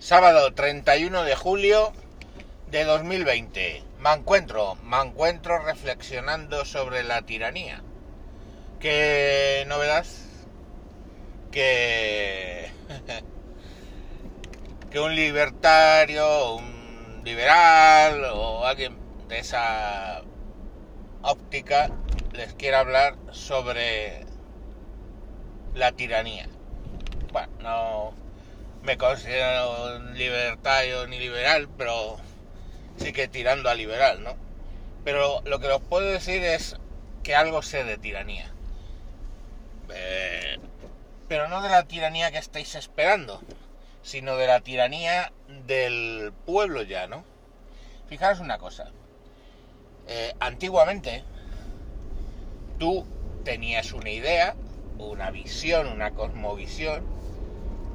Sábado 31 de julio de 2020. Me encuentro, me encuentro reflexionando sobre la tiranía. ¿Qué novedad? Que, que un libertario, un liberal o alguien de esa óptica les quiera hablar sobre la tiranía. Bueno, no me considero libertario ni liberal, pero sí que tirando a liberal, ¿no? Pero lo que os puedo decir es que algo sé de tiranía. Eh, pero no de la tiranía que estáis esperando, sino de la tiranía del pueblo ya, ¿no? Fijaros una cosa. Eh, antiguamente, tú tenías una idea, una visión, una cosmovisión,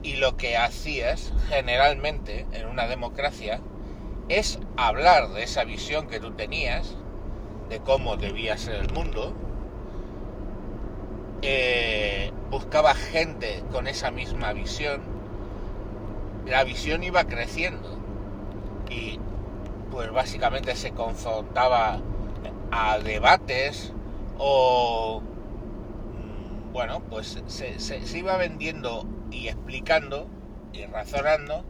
y lo que hacías generalmente en una democracia es hablar de esa visión que tú tenías, de cómo debía ser el mundo, eh, buscaba gente con esa misma visión, la visión iba creciendo y pues básicamente se confrontaba a debates o mm, bueno pues se, se iba vendiendo y explicando y razonando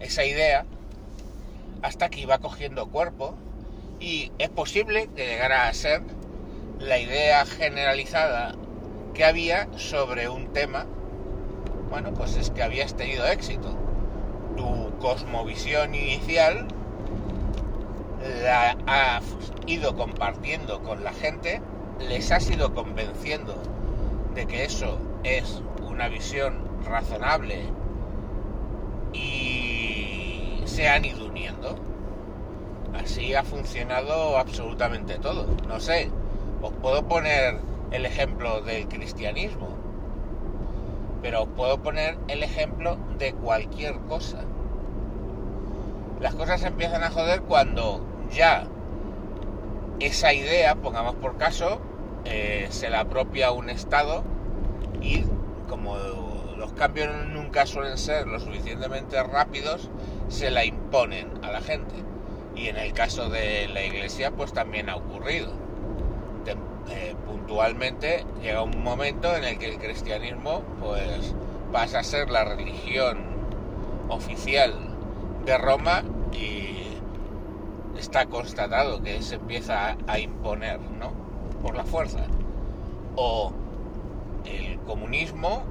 esa idea hasta que iba cogiendo cuerpo y es posible que llegara a ser la idea generalizada que había sobre un tema, bueno, pues es que habías tenido éxito. Tu cosmovisión inicial la has ido compartiendo con la gente, les has ido convenciendo de que eso es una visión razonable y se han ido uniendo. Así ha funcionado absolutamente todo. No sé, os puedo poner el ejemplo del cristianismo, pero os puedo poner el ejemplo de cualquier cosa. Las cosas empiezan a joder cuando ya esa idea, pongamos por caso, eh, se la apropia un Estado y como los cambios nunca suelen ser lo suficientemente rápidos, se la imponen a la gente. Y en el caso de la iglesia, pues también ha ocurrido. Eh, puntualmente llega un momento en el que el cristianismo, pues, pasa a ser la religión oficial de Roma y está constatado que se empieza a imponer, ¿no? Por la fuerza. O el comunismo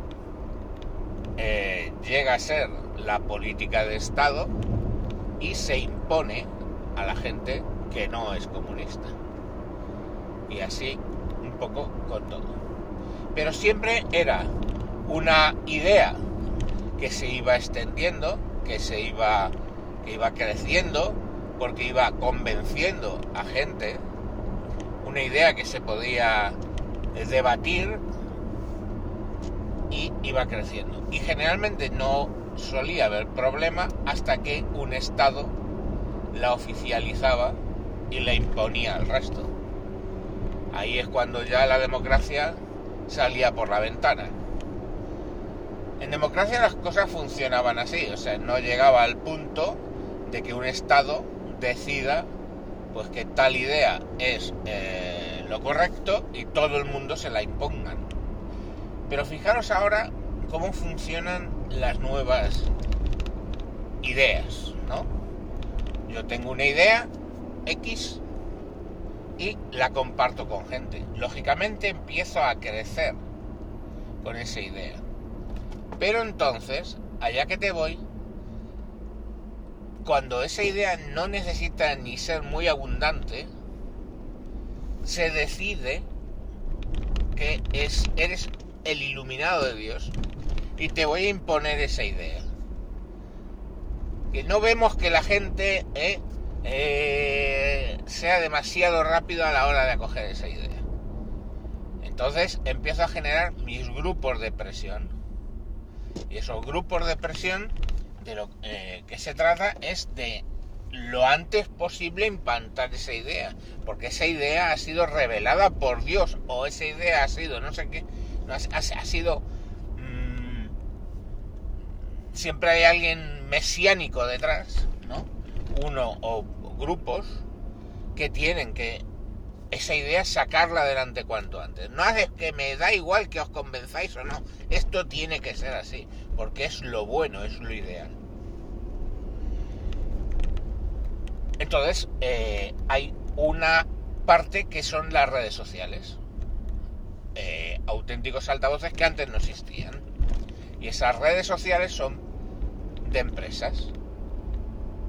eh, llega a ser la política de Estado y se impone a la gente que no es comunista. Y así un poco con todo. Pero siempre era una idea que se iba extendiendo, que se iba, que iba creciendo, porque iba convenciendo a gente, una idea que se podía debatir y iba creciendo. Y generalmente no solía haber problema hasta que un Estado la oficializaba y la imponía al resto. Ahí es cuando ya la democracia salía por la ventana. En democracia las cosas funcionaban así, o sea, no llegaba al punto de que un Estado decida pues que tal idea es eh, lo correcto y todo el mundo se la impongan. Pero fijaros ahora cómo funcionan las nuevas ideas, ¿no? Yo tengo una idea X y la comparto con gente. Lógicamente empiezo a crecer con esa idea. Pero entonces, allá que te voy, cuando esa idea no necesita ni ser muy abundante, se decide que es, eres el iluminado de Dios y te voy a imponer esa idea. Que no vemos que la gente eh, eh, sea demasiado rápido a la hora de acoger esa idea. Entonces empiezo a generar mis grupos de presión. Y esos grupos de presión de lo eh, que se trata es de lo antes posible implantar esa idea. Porque esa idea ha sido revelada por Dios o esa idea ha sido no sé qué ha, sido mm, siempre hay alguien mesiánico detrás, ¿no? Uno o grupos que tienen que esa idea sacarla adelante cuanto antes. No hace que me da igual que os convenzáis o no. Esto tiene que ser así, porque es lo bueno, es lo ideal. Entonces, eh, hay una parte que son las redes sociales. Eh, auténticos altavoces que antes no existían. Y esas redes sociales son de empresas.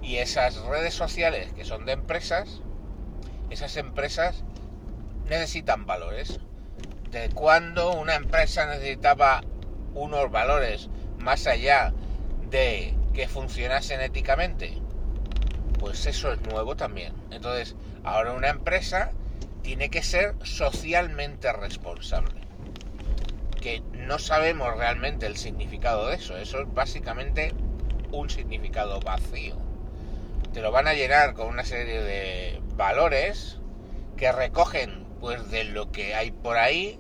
Y esas redes sociales que son de empresas, esas empresas necesitan valores. De cuando una empresa necesitaba unos valores más allá de que funcionasen éticamente, pues eso es nuevo también. Entonces, ahora una empresa tiene que ser socialmente responsable. Que no sabemos realmente el significado de eso. Eso es básicamente un significado vacío. Te lo van a llenar con una serie de valores que recogen pues de lo que hay por ahí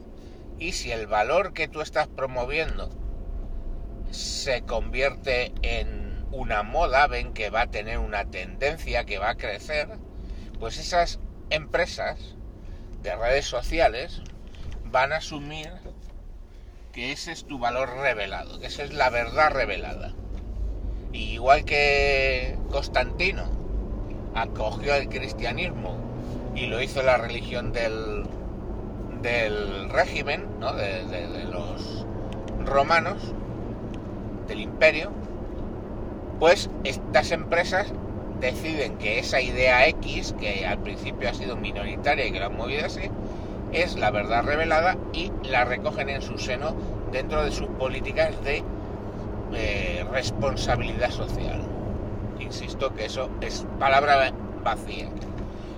y si el valor que tú estás promoviendo se convierte en una moda, ven que va a tener una tendencia que va a crecer, pues esas empresas de redes sociales van a asumir que ese es tu valor revelado, que esa es la verdad revelada. Igual que Constantino acogió el cristianismo y lo hizo la religión del, del régimen, de, de los romanos, del imperio, pues estas empresas deciden que esa idea X, que al principio ha sido minoritaria y que la han movido así, es la verdad revelada y la recogen en su seno dentro de sus políticas de eh, responsabilidad social. Insisto que eso es palabra vacía.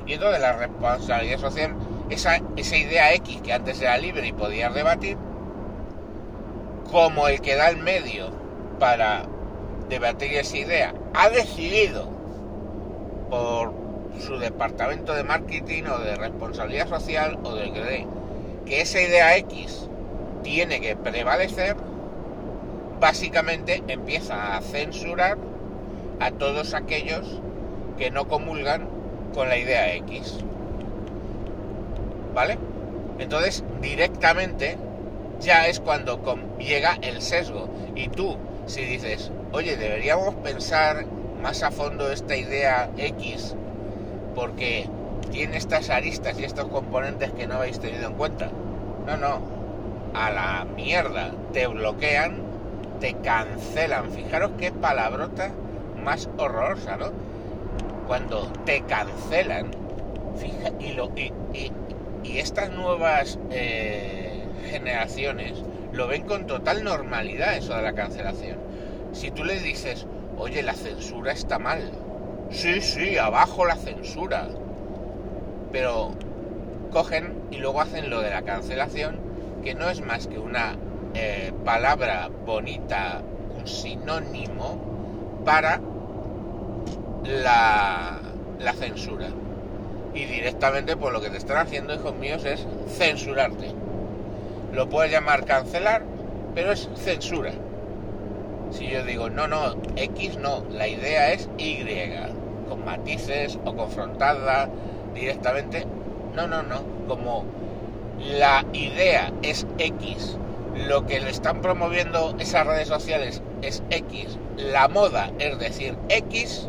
Y entonces la responsabilidad social, esa, esa idea X que antes era libre y podía debatir, como el que da el medio para debatir esa idea, ha decidido por su departamento de marketing o de responsabilidad social o de que, que esa idea X tiene que prevalecer, básicamente empieza a censurar a todos aquellos que no comulgan con la idea X. ¿Vale? Entonces, directamente ya es cuando llega el sesgo. Y tú, si dices, oye, deberíamos pensar más a fondo esta idea X porque tiene estas aristas y estos componentes que no habéis tenido en cuenta. No, no, a la mierda, te bloquean, te cancelan. Fijaros qué palabrota más horrorosa, ¿no? Cuando te cancelan, y, lo, y, estas nuevas eh, generaciones lo ven con total normalidad eso de la cancelación. Si tú le dices, oye, la censura está mal, sí, sí, abajo la censura, pero cogen y luego hacen lo de la cancelación, que no es más que una eh, palabra bonita, un sinónimo para la, la censura. Y directamente por lo que te están haciendo, hijos míos, es censurarte. Lo puedes llamar cancelar, pero es censura. Si yo digo, no, no, X no, la idea es Y, con matices o confrontada directamente. No, no, no, como la idea es X, lo que le están promoviendo esas redes sociales es X, la moda es decir X,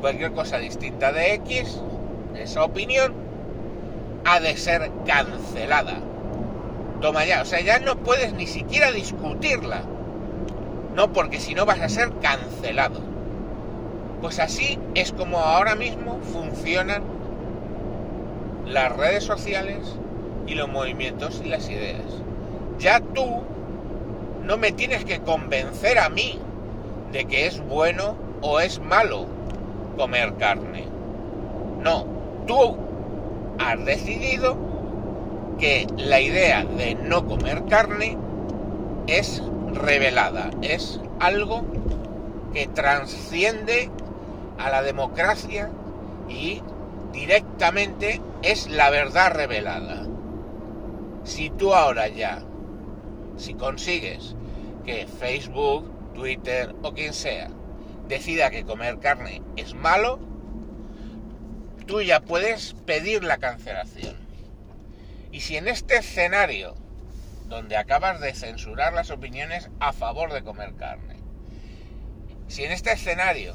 cualquier cosa distinta de X, esa opinión, ha de ser cancelada toma ya. O sea, ya no puedes ni siquiera discutirla. No, porque si no vas a ser cancelado. Pues así es como ahora mismo funcionan las redes sociales y los movimientos y las ideas. Ya tú no me tienes que convencer a mí de que es bueno o es malo comer carne. No, tú has decidido que la idea de no comer carne es revelada, es algo que transciende a la democracia y directamente es la verdad revelada. Si tú ahora ya, si consigues que Facebook, Twitter o quien sea, decida que comer carne es malo, tú ya puedes pedir la cancelación. Y si en este escenario, donde acabas de censurar las opiniones a favor de comer carne, si en este escenario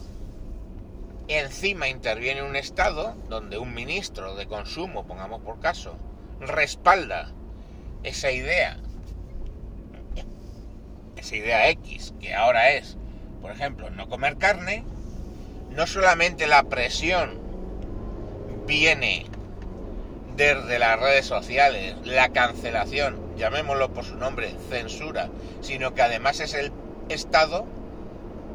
encima interviene un Estado donde un ministro de consumo, pongamos por caso, respalda esa idea, esa idea X, que ahora es, por ejemplo, no comer carne, no solamente la presión viene desde las redes sociales, la cancelación, llamémoslo por su nombre, censura, sino que además es el Estado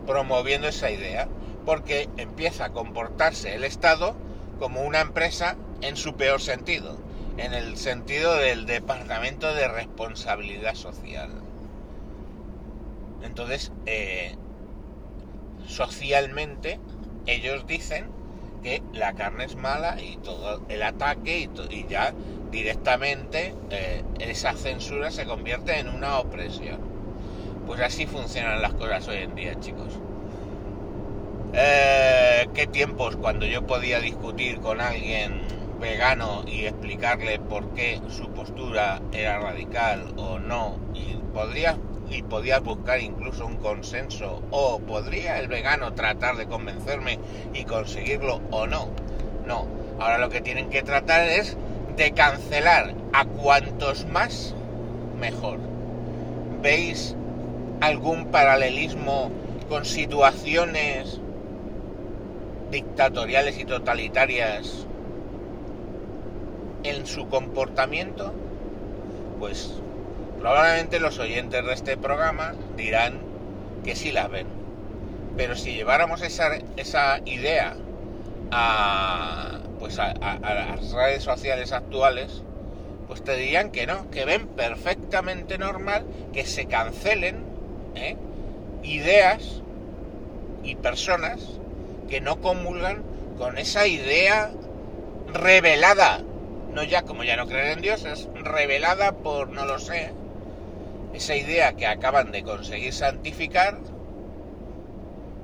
promoviendo esa idea, porque empieza a comportarse el Estado como una empresa en su peor sentido, en el sentido del Departamento de Responsabilidad Social. Entonces, eh, socialmente, ellos dicen que la carne es mala y todo el ataque y, ya directamente eh, esa censura se convierte en una opresión. Pues así funcionan las cosas hoy en día, chicos. Eh, qué tiempos cuando yo podía discutir con alguien vegano y explicarle por qué su postura era radical o no y podría y podías buscar incluso un consenso o podría el vegano tratar de convencerme y conseguirlo o no. No, ahora lo que tienen que tratar es de cancelar a cuantos más mejor. ¿Veis algún paralelismo con situaciones dictatoriales y totalitarias en su comportamiento, pues probablemente los oyentes de este programa dirán que sí la ven. Pero si lleváramos esa, esa idea a, pues a, las redes sociales actuales, pues te dirían que no, que ven perfectamente normal que se cancelen ¿eh? ideas y personas que no comulgan con esa idea revelada, no ya como ya no creen en Dios, es revelada por, no lo sé, esa idea que acaban de conseguir santificar,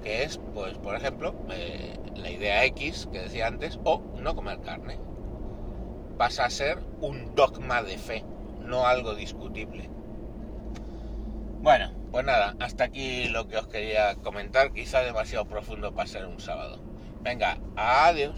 que es, pues, por ejemplo, eh, la idea X que decía antes, o no comer carne. Pasa a ser un dogma de fe, no algo discutible. Bueno, pues nada, hasta aquí lo que os quería comentar, quizá demasiado profundo para ser un sábado. Venga, adiós.